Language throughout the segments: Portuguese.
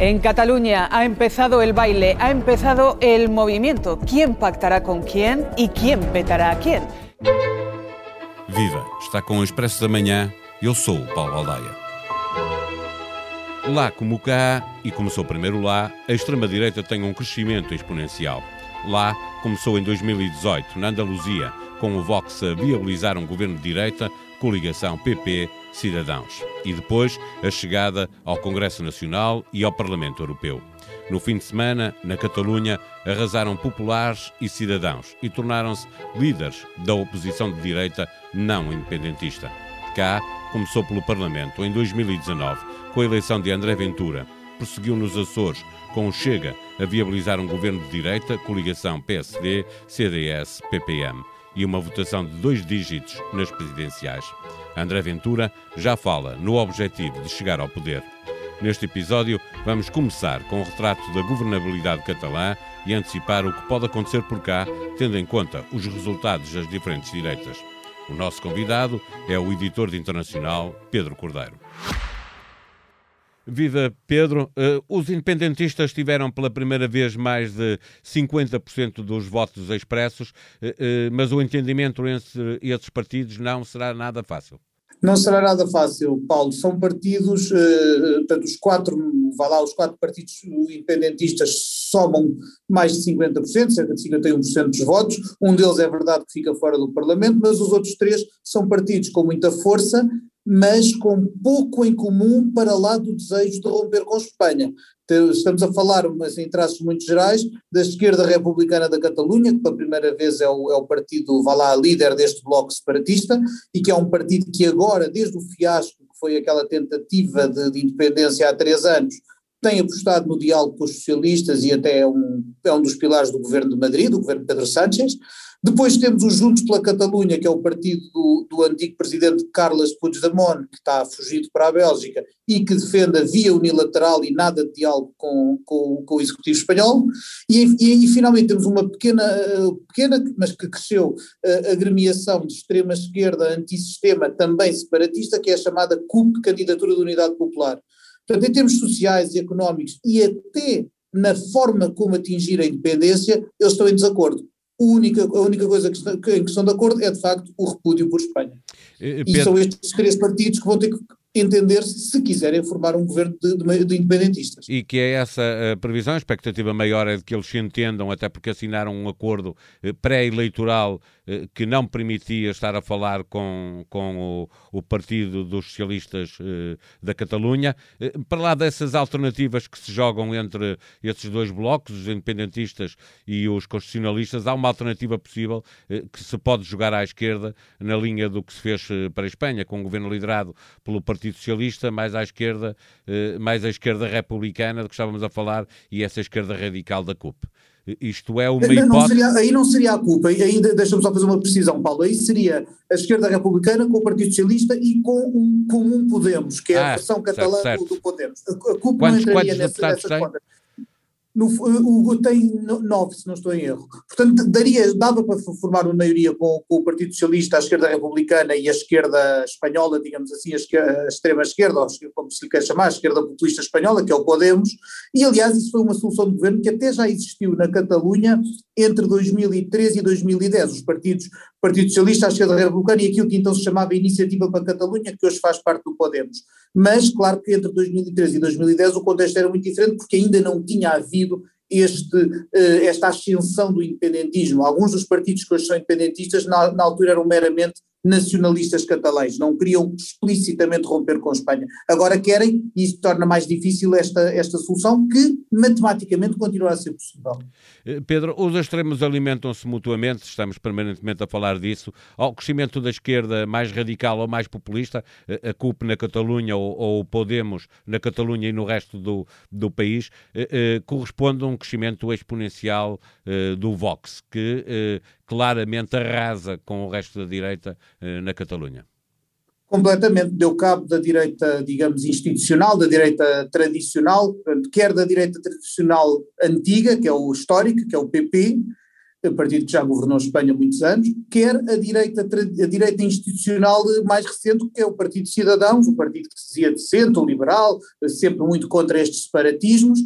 En Cataluña ha empezado el baile, ha empezado el movimiento. ¿Quién pactará con quién y quién petará a quién? Viva! Está com o Expresso da Manhã. Eu sou o Paulo Baldaia. Lá como cá, e começou primeiro lá, a extrema-direita tem um crescimento exponencial. Lá começou em 2018, na Andaluzia, com o Vox a viabilizar um governo de direita, coligação PP-Cidadãos. E depois a chegada ao Congresso Nacional e ao Parlamento Europeu. No fim de semana, na Catalunha, arrasaram populares e cidadãos e tornaram-se líderes da oposição de direita não independentista. Cá, começou pelo Parlamento em 2019, com a eleição de André Ventura. Prosseguiu nos Açores, com o Chega a viabilizar um governo de direita, coligação PSD, CDS, PPM e uma votação de dois dígitos nas presidenciais. André Ventura já fala no objetivo de chegar ao poder. Neste episódio, vamos começar com o retrato da governabilidade catalã e antecipar o que pode acontecer por cá, tendo em conta os resultados das diferentes direitas. O nosso convidado é o editor de internacional Pedro Cordeiro. Viva Pedro, uh, os independentistas tiveram pela primeira vez mais de 50% dos votos expressos, uh, uh, mas o entendimento entre esses partidos não será nada fácil. Não será nada fácil, Paulo. São partidos, portanto, os quatro, vá lá, os quatro partidos independentistas somam mais de 50%, cerca de 51% dos votos. Um deles é verdade que fica fora do Parlamento, mas os outros três são partidos com muita força mas com pouco em comum para lá do desejo de romper com Espanha. Então, estamos a falar, mas em traços muito gerais, da esquerda republicana da Catalunha, que pela primeira vez é o, é o partido, vá lá, líder deste bloco separatista, e que é um partido que agora, desde o fiasco, que foi aquela tentativa de, de independência há três anos, tem apostado no diálogo com os socialistas e até é um, é um dos pilares do governo de Madrid, do governo de Pedro Sánchez. Depois temos os Juntos pela Catalunha, que é o partido do, do antigo presidente Carles Puigdemont, que está fugido para a Bélgica e que defende a via unilateral e nada de diálogo com, com, com o Executivo Espanhol. E, e, e, finalmente temos uma pequena, pequena mas que cresceu, agremiação de extrema-esquerda antissistema, também separatista, que é a chamada CUP, Candidatura de Unidade Popular. Portanto, em termos sociais e económicos e até na forma como atingir a independência, eles estão em desacordo única, a única coisa que, que, em que estão de acordo é, de facto, o repúdio por Espanha. Eh, Pedro... E são estes três partidos que vão ter que entender-se se quiserem formar um governo de, de, de, independentistas. E que é essa a previsão, a expectativa maior é de que eles se entendam, até porque assinaram um acordo eh, pré-eleitoral eh, que não permitia estar a falar com, com o, o Partido dos Socialistas eh, da Catalunha. Para lá dessas alternativas que se jogam entre esses dois blocos, os independentistas e os constitucionalistas, há uma alternativa possível que se pode jogar à esquerda na linha do que se fez para a Espanha, com um governo liderado pelo Partido Socialista, mais à esquerda, eh, mais à esquerda republicana de que estávamos a falar e essa esquerda radical da CUP. Isto é uma hipótese. Não seria, aí não seria a culpa, aí deixa-me só fazer uma precisão, Paulo. Aí seria a esquerda republicana com o Partido Socialista e com o Comum Podemos, que é ah, a versão catalã do, do Podemos. A, a CUP quantos, não entraria nessa, nessas contas. No, o, tem nove, se não estou em erro. Portanto, daria, dava para formar uma maioria com, com, o Partido Socialista, a esquerda republicana e a esquerda espanhola, digamos assim, a, esquerda, a extrema esquerda, ou como se lhe quer chamar, a esquerda populista espanhola, que é o Podemos, e aliás isso foi uma solução de governo que até já existiu na Catalunha entre 2013 e 2010. Os partidos, Partido Socialista, a esquerda republicana e aquilo que então se chamava Iniciativa para a Catalunha, que hoje faz parte do Podemos. Mas, claro que entre 2013 e 2010 o contexto era muito diferente, porque ainda não tinha havido este, eh, esta ascensão do independentismo. Alguns dos partidos que hoje são independentistas, na, na altura, eram meramente nacionalistas catalães, não queriam explicitamente romper com a Espanha. Agora querem, e isso torna mais difícil esta, esta solução, que matematicamente continua a ser possível. Eh, Pedro, os extremos alimentam-se mutuamente, estamos permanentemente a falar disso. Ao crescimento da esquerda mais radical ou mais populista, eh, a CUP na Catalunha ou, o Podemos na Catalunha e no resto do, do país, eh, corresponde a um crescimento exponencial do Vox, que claramente arrasa com o resto da direita eh, na Catalunha. Completamente deu cabo da direita, digamos, institucional, da direita tradicional, quer da direita tradicional antiga, que é o histórico, que é o PP, partido que já governou a Espanha há muitos anos, quer a direita, a direita institucional mais recente, que é o Partido de Cidadãos, um partido que se dizia de centro, liberal, sempre muito contra estes separatismos,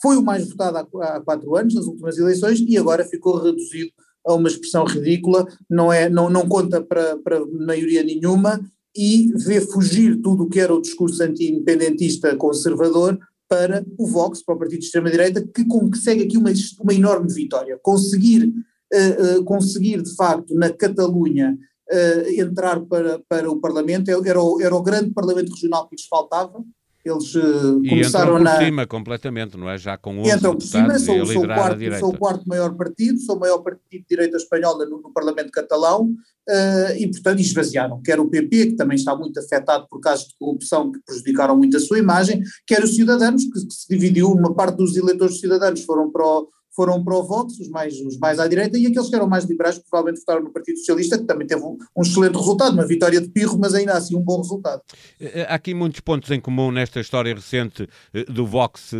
foi o mais votado há, há quatro anos, nas últimas eleições, e agora ficou reduzido a uma expressão ridícula, não, é, não, não conta para, para maioria nenhuma, e vê fugir tudo o que era o discurso anti-independentista conservador para o Vox, para o partido de extrema-direita, que consegue aqui uma, uma enorme vitória. Conseguir, uh, uh, conseguir de facto, na Catalunha, uh, entrar para, para o Parlamento, era o, era o grande Parlamento regional que lhes faltava, eles uh, começaram por na. cima completamente, não é? Já com 11 Entram por cima, sou, sou, o quarto, sou o quarto maior partido, sou o maior partido de direita espanhola no, no Parlamento Catalão uh, e, portanto, esvaziaram. Quer o PP, que também está muito afetado por casos de corrupção que prejudicaram muito a sua imagem, quer os Cidadanos, que, que se dividiu, uma parte dos eleitores Cidadanos foram para o foram para o Vox, os mais, os mais à direita, e aqueles que eram mais liberais provavelmente votaram no Partido Socialista, que também teve um, um, excelente resultado, uma vitória de pirro, mas ainda assim um bom resultado. Eh, eh, há aqui muitos pontos em comum nesta história recente eh, do Vox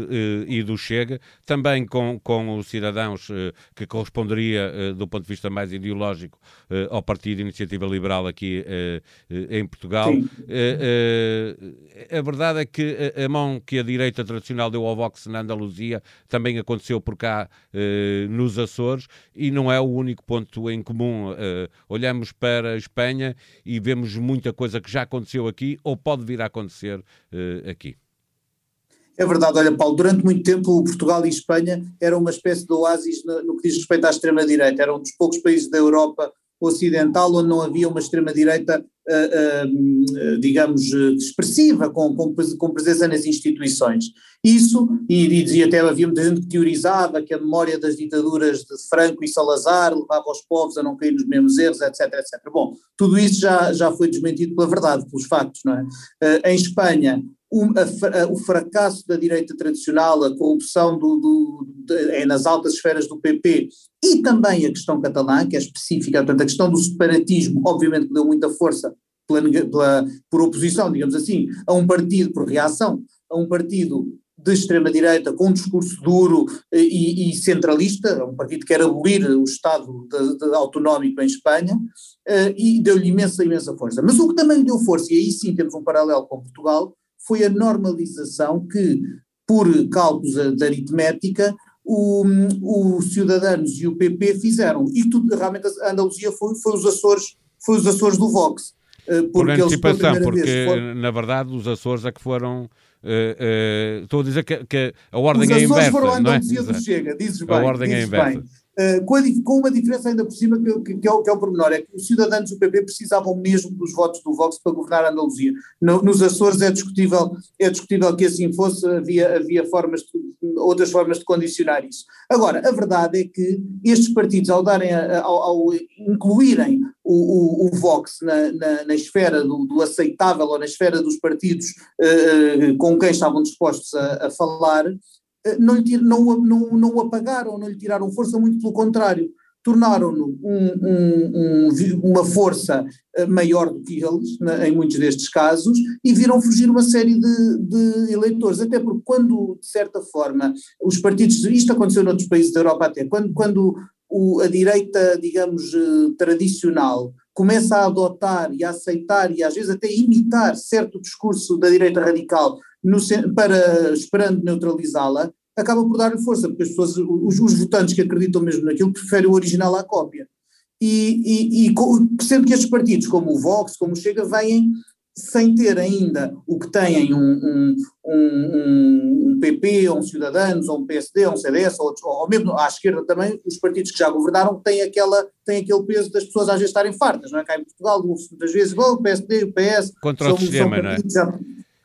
e do Chega, também com, com os cidadãos que corresponderia, do ponto de vista mais ideológico, ao Partido Iniciativa Liberal aqui em Portugal. Sim. A verdade é que a mão que a direita tradicional deu ao Vox na Andaluzia também aconteceu por cá eh, nos Açores e não é o único ponto em comum. Eh, olhamos para a Espanha e vemos muita coisa que já aconteceu aqui ou pode vir a acontecer eh, aqui. É verdade, olha Paulo, durante muito tempo Portugal e Espanha eram uma espécie de oásis no, no que diz respeito à extrema-direita, eram um dos poucos países da Europa ocidental onde não havia uma extrema-direita, digamos, expressiva, com, com, presença nas instituições. Isso, e, e dizia até havia muita gente que teorizava que a memória das ditaduras de Franco e Salazar levava os povos a não cair nos mesmos erros, etc, etc. Bom, tudo isso já, já foi desmentido pela verdade, pelos factos, não é? Em Espanha, a, a, o fracasso da direita tradicional, a corrupção do, do, de, é nas altas esferas do PP e também a questão catalã, que é específica, portanto a questão do separatismo, obviamente que deu muita força pela, pela, por oposição, digamos assim, a um partido, por reação, a um partido de extrema-direita com um discurso duro e, e, centralista, um partido que quer abolir o Estado de, de autonómico em Espanha, uh, e deu-lhe imensa, imensa força. Mas o que também lhe deu força, e aí sim temos um paralelo com Portugal, foi a normalização que, por cálculos de aritmética, os Cidadanos e o PP fizeram. E tudo, realmente a Andaluzia foi, foi, os Açores, foi os Açores do Vox. Eh, porque por antecipação, porque foram... na verdade os Açores é que foram Uh, uh, estou a dizer que, que a ordem é inversa. Os Açores foram a Andaluzia do Chega, dizes bem. A ordem é inversa. Bem. Uh, com, uma diferença ainda por cima que, que, é o, que é o pormenor, é que os cidadãos do PP precisavam mesmo dos votos do Vox para governar a Andaluzia. No, nos Açores é discutível, é discutível que assim fosse, havia, havia formas de, outras formas de condicionar isso. Agora, a verdade é que estes partidos, ao, darem a, ao, ao incluírem o, o, o Vox na, na, na esfera do, do, aceitável ou na esfera dos partidos uh, com quem estavam dispostos a, a falar, eh, não, lhe, não, não, não o apagaram, não lhe tiraram força, muito pelo contrário, tornaram-no um, um, um, uma força eh, maior do que eles, em muitos destes casos, e viram fugir uma série de, de, eleitores, até porque quando, de certa forma, os partidos, isto aconteceu noutros países da Europa até, quando, quando o, a direita, digamos, eh, tradicional começa a adotar e a aceitar e às vezes até imitar certo discurso da direita radical no, para, esperando neutralizá-la, acaba por dar-lhe força, porque as pessoas, os, os, votantes que acreditam mesmo naquilo preferem o original à cópia. E, e, e sendo que estes partidos, como o Vox, como o Chega, vêm sem ter ainda o que têm um, um, um, um PP, ou um Cidadanos, ou um PSD, ou um CDS, ou, ou mesmo à esquerda também, os partidos que já governaram têm, aquela, têm aquele peso das pessoas às vezes estarem fartas, não é? Cá em Portugal, muitas vezes, bom, o PSD, o PS... Contra são, o sistema, não é? Já,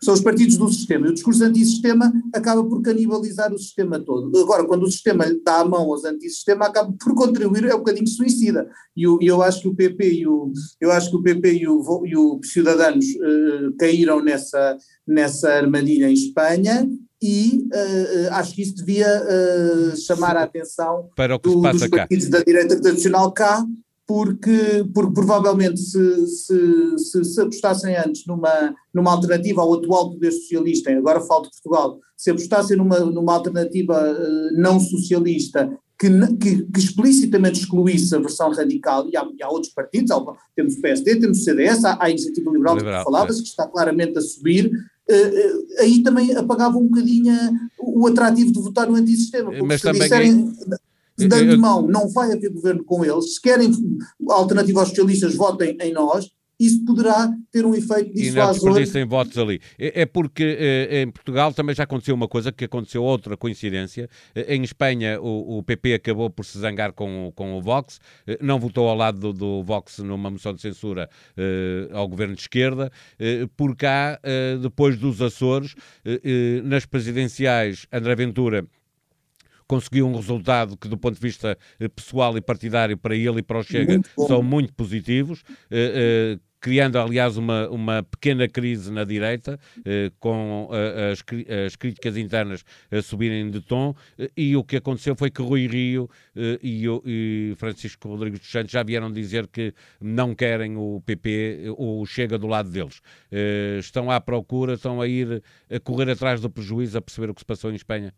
são os partidos do sistema. E o discurso antissistema acaba por canibalizar o sistema todo. Agora, quando o sistema lhe dá a mão aos antissistema, acaba por contribuir, é um bocadinho suicida. E eu, eu acho que o PP e o, eu acho que o, PP e o, e o Ciudadanos uh, caíram nessa, nessa armadilha em Espanha e uh, acho que isso devia uh, chamar a atenção Para o que do, se passa dos partidos cá. da direita tradicional cá, porque, porque provavelmente se, se, se, se, apostassem antes numa, numa alternativa ao atual poder socialista, agora falo de Portugal, se apostassem numa, numa alternativa uh, não socialista que, que, que, explicitamente excluísse a versão radical, e há, e há outros partidos, há, temos o PSD, temos o CDS, há, há a Iniciativa Liberal, Liberal que falavas, é. que está claramente a subir, uh, uh, aí também apagava um bocadinho o atrativo de votar no antissistema, Mas se disserem... De antemão, não vai haver governo com eles. Se querem alternativa aos socialistas, votem em nós isso poderá ter um efeito dissuasor. E não em votos ali. É, é porque é, em Portugal também já aconteceu uma coisa, que aconteceu outra coincidência. Eh, em Espanha o, o PP acabou por se zangar com, com o Vox, eh, não votou ao lado do, do Vox numa moção de censura uh, ao governo de esquerda. Uh, por cá, uh, depois dos Açores, nas presidenciais, André Ventura conseguiu um resultado que, do ponto de vista pessoal e partidário, para ele e para o Chega, muito são muito positivos. Uh, uh, criando, aliás, uma, uma pequena crise na direita, eh, com eh, as, as, críticas internas a subirem de tom, eh, e o que aconteceu foi que Rui Rio e, e, Francisco Rodrigues dos Santos já vieram dizer que não querem o PP, ou Chega do lado deles. estão à procura, estão a ir a correr atrás do prejuízo, a perceber o que se passou em Espanha.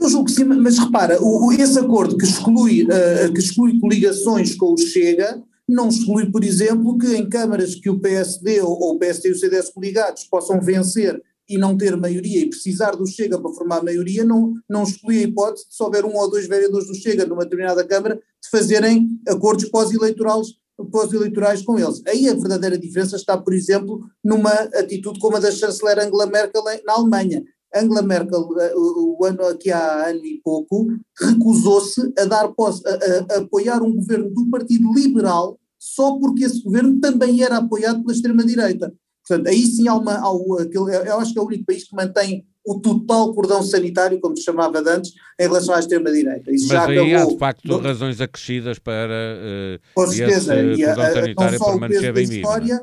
Eu julgo que sim, mas repara, o, esse acordo que exclui, uh, que exclui coligações com o Chega não exclui, por exemplo, que em câmaras que o PSD ou, ou o PSD e o CDS coligados possam vencer e não ter maioria e precisar do Chega para formar maioria, não, não exclui a hipótese de se houver um ou dois vereadores do Chega numa determinada Câmara de fazerem acordos pós-eleitorais pós-eleitorais com eles. Aí a verdadeira diferença está, por exemplo, numa atitude como a da chanceler Angela Merkel na Alemanha. Angela Merkel, eh, o ano aqui há ano e pouco, recusou-se a dar posse, a, a, a apoiar um governo do Partido Liberal só porque esse governo também era apoiado pela extrema-direita. Portanto, aí sim há uma. Há, aquele, eu acho que é o único país que mantém o total cordão sanitário, como se chamava antes, em relação à extrema-direita. Mas já aí acabou, há, de facto, razões acrescidas para uh, Com certeza, esse cordão a, sanitário permanecer bem vivo. É?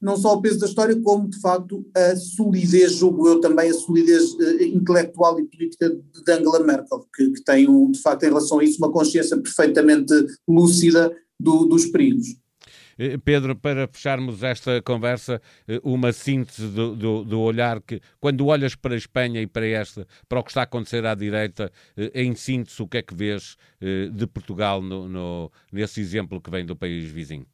Não só o peso da história, como, de facto, a solidez, julgo eu também, a solidez uh, intelectual e política de Angela Merkel, que, que tem, um, de facto, em relação a isso, uma consciência perfeitamente lúcida do, dos perigos. Eh, Pedro, para fecharmos esta conversa, eh, uma síntese do, do, do, olhar que, quando olhas para a Espanha e para esta, para o que está a acontecer à direita, em síntese, o que é que vês de Portugal no, no, nesse exemplo que vem do país vizinho?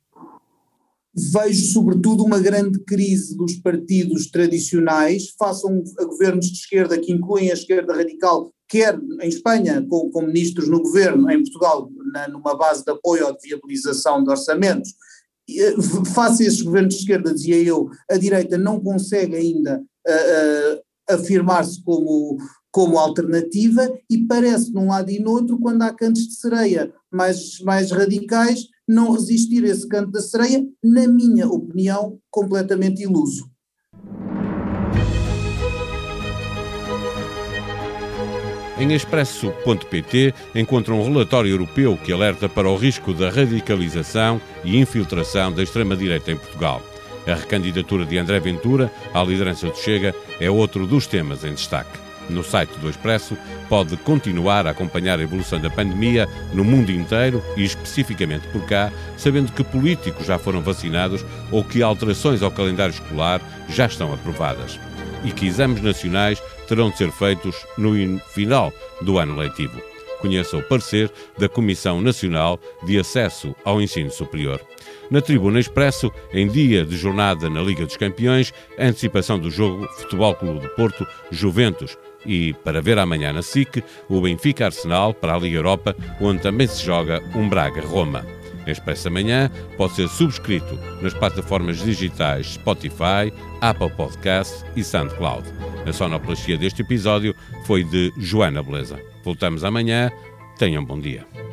Vejo, sobretudo, uma grande crise dos partidos tradicionais, façam a governos de esquerda que incluem a esquerda radical, quer em Espanha, com, com ministros no governo, em Portugal, na, numa base de apoio ou de viabilização de orçamentos, eh, face a esses governos de esquerda, dizia eu, a direita não consegue ainda uh, uh, afirmar-se como, como alternativa e parece num lado e no outro, quando há cantos de sereia mais, mais radicais, não resistir a esse canto da sereia, na minha opinião, completamente iluso. Em expresso.pt encontra um relatório europeu que alerta para o risco da radicalização e infiltração da extrema-direita em Portugal. A recandidatura de André Ventura à liderança do Chega é outro dos temas em destaque. No site do Expresso pode continuar a acompanhar a evolução da pandemia no mundo inteiro e especificamente por cá, sabendo que políticos já foram vacinados ou que alterações ao calendário escolar já estão aprovadas e que exames nacionais terão de ser feitos no final do ano letivo. Conheça o parecer da Comissão Nacional de Acesso ao Ensino Superior. Na Tribuna Expresso, em dia de jornada na Liga dos Campeões, antecipação do jogo Futebol Clube de Porto Juventus e, para ver amanhã na SIC, o Benfica Arsenal para a Liga Europa, onde também se joga um Braga-Roma. Expresso Amanhã pode ser subscrito nas plataformas digitais Spotify, Apple Podcasts e SoundCloud. A sonoplastia deste episódio foi de Joana Beleza. Voltamos amanhã. Tenham bom dia.